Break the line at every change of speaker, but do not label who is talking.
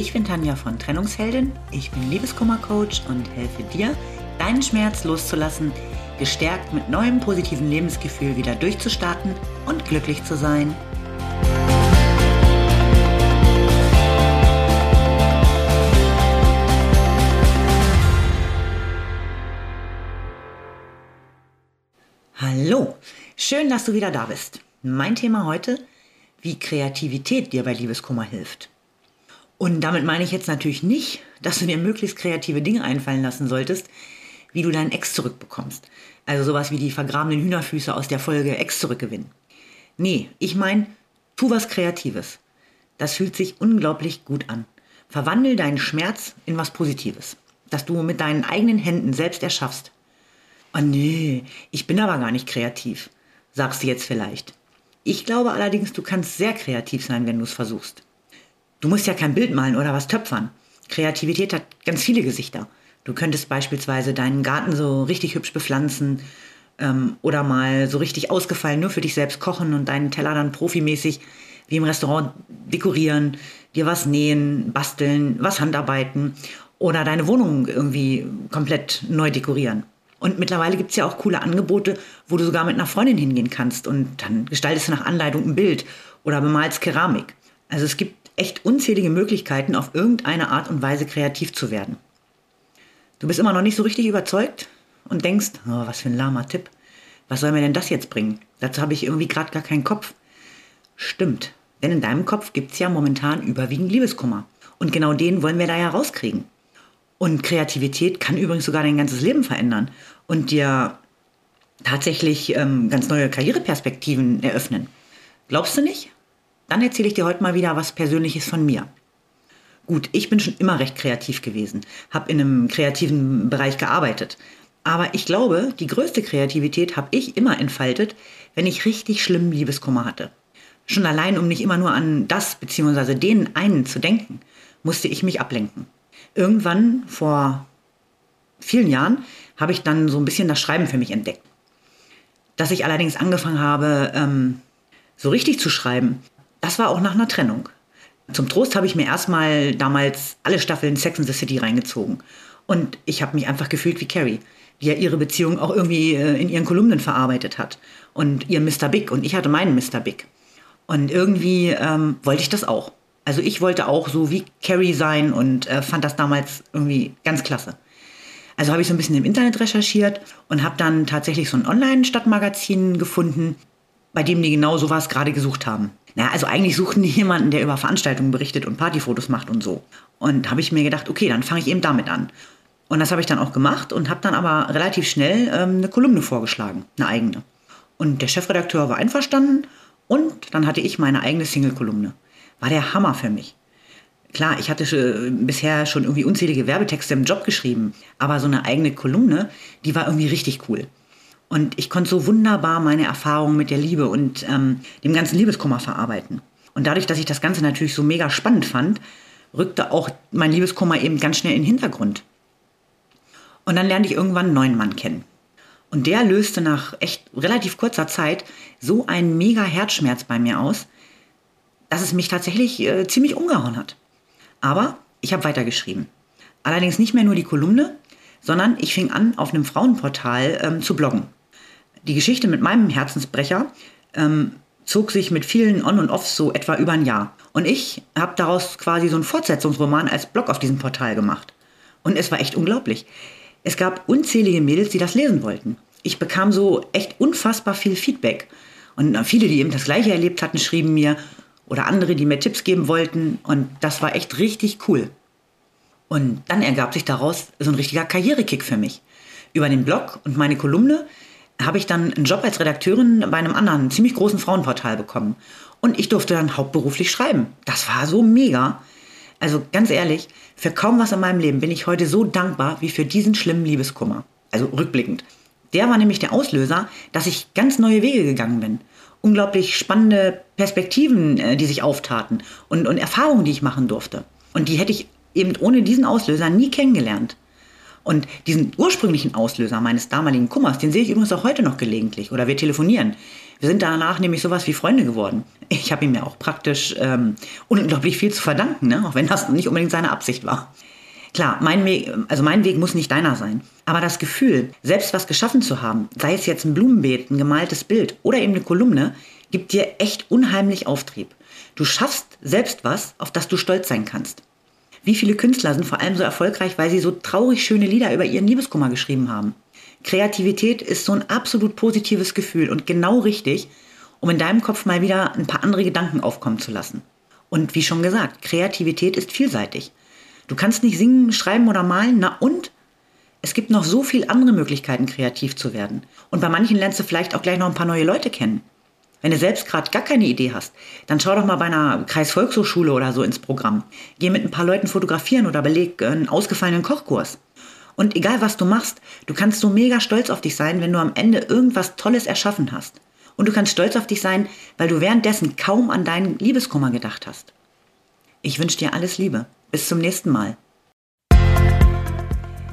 Ich bin Tanja von Trennungsheldin. Ich bin Liebeskummercoach und helfe dir, deinen Schmerz loszulassen, gestärkt mit neuem positiven Lebensgefühl wieder durchzustarten und glücklich zu sein. Hallo, schön, dass du wieder da bist. Mein Thema heute, wie Kreativität dir bei Liebeskummer hilft. Und damit meine ich jetzt natürlich nicht, dass du dir möglichst kreative Dinge einfallen lassen solltest, wie du deinen Ex zurückbekommst. Also sowas wie die vergrabenen Hühnerfüße aus der Folge Ex zurückgewinnen. Nee, ich meine, tu was Kreatives. Das fühlt sich unglaublich gut an. Verwandel deinen Schmerz in was Positives, das du mit deinen eigenen Händen selbst erschaffst. Oh nee, ich bin aber gar nicht kreativ, sagst du jetzt vielleicht. Ich glaube allerdings, du kannst sehr kreativ sein, wenn du es versuchst. Du musst ja kein Bild malen oder was töpfern. Kreativität hat ganz viele Gesichter. Du könntest beispielsweise deinen Garten so richtig hübsch bepflanzen ähm, oder mal so richtig ausgefallen nur für dich selbst kochen und deinen Teller dann profimäßig wie im Restaurant dekorieren, dir was nähen, basteln, was handarbeiten oder deine Wohnung irgendwie komplett neu dekorieren. Und mittlerweile gibt es ja auch coole Angebote, wo du sogar mit einer Freundin hingehen kannst und dann gestaltest du nach Anleitung ein Bild oder bemalst Keramik. Also es gibt echt unzählige Möglichkeiten, auf irgendeine Art und Weise kreativ zu werden. Du bist immer noch nicht so richtig überzeugt und denkst, oh, was für ein lahmer Tipp. Was soll mir denn das jetzt bringen? Dazu habe ich irgendwie gerade gar keinen Kopf. Stimmt, denn in deinem Kopf gibt es ja momentan überwiegend Liebeskummer. Und genau den wollen wir da ja rauskriegen. Und Kreativität kann übrigens sogar dein ganzes Leben verändern und dir tatsächlich ähm, ganz neue Karriereperspektiven eröffnen. Glaubst du nicht? Dann erzähle ich dir heute mal wieder was Persönliches von mir. Gut, ich bin schon immer recht kreativ gewesen, habe in einem kreativen Bereich gearbeitet. Aber ich glaube, die größte Kreativität habe ich immer entfaltet, wenn ich richtig schlimmen Liebeskummer hatte. Schon allein, um nicht immer nur an das bzw. den einen zu denken, musste ich mich ablenken irgendwann vor vielen Jahren habe ich dann so ein bisschen das Schreiben für mich entdeckt. Dass ich allerdings angefangen habe, ähm, so richtig zu schreiben, das war auch nach einer Trennung. Zum Trost habe ich mir erstmal damals alle Staffeln Sex in the City reingezogen. Und ich habe mich einfach gefühlt wie Carrie, die ja ihre Beziehung auch irgendwie äh, in ihren Kolumnen verarbeitet hat. Und ihr Mr. Big und ich hatte meinen Mr. Big. Und irgendwie ähm, wollte ich das auch. Also ich wollte auch so wie Carrie sein und äh, fand das damals irgendwie ganz klasse. Also habe ich so ein bisschen im Internet recherchiert und habe dann tatsächlich so ein Online-Stadtmagazin gefunden, bei dem die genau sowas gerade gesucht haben. Ja, also eigentlich suchten die jemanden, der über Veranstaltungen berichtet und Partyfotos macht und so. Und habe ich mir gedacht, okay, dann fange ich eben damit an. Und das habe ich dann auch gemacht und habe dann aber relativ schnell ähm, eine Kolumne vorgeschlagen, eine eigene. Und der Chefredakteur war einverstanden und dann hatte ich meine eigene Single-Kolumne war der Hammer für mich. Klar, ich hatte schon, bisher schon irgendwie unzählige Werbetexte im Job geschrieben, aber so eine eigene Kolumne, die war irgendwie richtig cool. Und ich konnte so wunderbar meine Erfahrungen mit der Liebe und ähm, dem ganzen Liebeskummer verarbeiten. Und dadurch, dass ich das Ganze natürlich so mega spannend fand, rückte auch mein Liebeskummer eben ganz schnell in den Hintergrund. Und dann lernte ich irgendwann einen neuen Mann kennen. Und der löste nach echt relativ kurzer Zeit so einen mega Herzschmerz bei mir aus, dass es mich tatsächlich äh, ziemlich umgehauen hat. Aber ich habe weitergeschrieben. Allerdings nicht mehr nur die Kolumne, sondern ich fing an, auf einem Frauenportal ähm, zu bloggen. Die Geschichte mit meinem Herzensbrecher ähm, zog sich mit vielen On- und Offs so etwa über ein Jahr. Und ich habe daraus quasi so einen Fortsetzungsroman als Blog auf diesem Portal gemacht. Und es war echt unglaublich. Es gab unzählige Mädels, die das lesen wollten. Ich bekam so echt unfassbar viel Feedback. Und viele, die eben das Gleiche erlebt hatten, schrieben mir, oder andere, die mir Tipps geben wollten. Und das war echt richtig cool. Und dann ergab sich daraus so ein richtiger Karrierekick für mich. Über den Blog und meine Kolumne habe ich dann einen Job als Redakteurin bei einem anderen, ziemlich großen Frauenportal bekommen. Und ich durfte dann hauptberuflich schreiben. Das war so mega. Also ganz ehrlich, für kaum was in meinem Leben bin ich heute so dankbar wie für diesen schlimmen Liebeskummer. Also rückblickend. Der war nämlich der Auslöser, dass ich ganz neue Wege gegangen bin unglaublich spannende Perspektiven, äh, die sich auftaten und, und Erfahrungen, die ich machen durfte. Und die hätte ich eben ohne diesen Auslöser nie kennengelernt. Und diesen ursprünglichen Auslöser meines damaligen Kummers, den sehe ich übrigens auch heute noch gelegentlich oder wir telefonieren. Wir sind danach nämlich sowas wie Freunde geworden. Ich habe ihm ja auch praktisch ähm, unglaublich viel zu verdanken, ne? auch wenn das nicht unbedingt seine Absicht war. Klar, mein Weg, also mein Weg muss nicht deiner sein. Aber das Gefühl, selbst was geschaffen zu haben, sei es jetzt ein Blumenbeet, ein gemaltes Bild oder eben eine Kolumne, gibt dir echt unheimlich Auftrieb. Du schaffst selbst was, auf das du stolz sein kannst. Wie viele Künstler sind vor allem so erfolgreich, weil sie so traurig schöne Lieder über ihren Liebeskummer geschrieben haben? Kreativität ist so ein absolut positives Gefühl und genau richtig, um in deinem Kopf mal wieder ein paar andere Gedanken aufkommen zu lassen. Und wie schon gesagt, Kreativität ist vielseitig. Du kannst nicht singen, schreiben oder malen, na und? Es gibt noch so viele andere Möglichkeiten, kreativ zu werden. Und bei manchen lernst du vielleicht auch gleich noch ein paar neue Leute kennen. Wenn du selbst gerade gar keine Idee hast, dann schau doch mal bei einer Kreisvolkshochschule oder so ins Programm. Geh mit ein paar Leuten fotografieren oder beleg einen ausgefallenen Kochkurs. Und egal was du machst, du kannst so mega stolz auf dich sein, wenn du am Ende irgendwas Tolles erschaffen hast. Und du kannst stolz auf dich sein, weil du währenddessen kaum an deinen Liebeskummer gedacht hast. Ich wünsche dir alles Liebe. Bis zum nächsten Mal.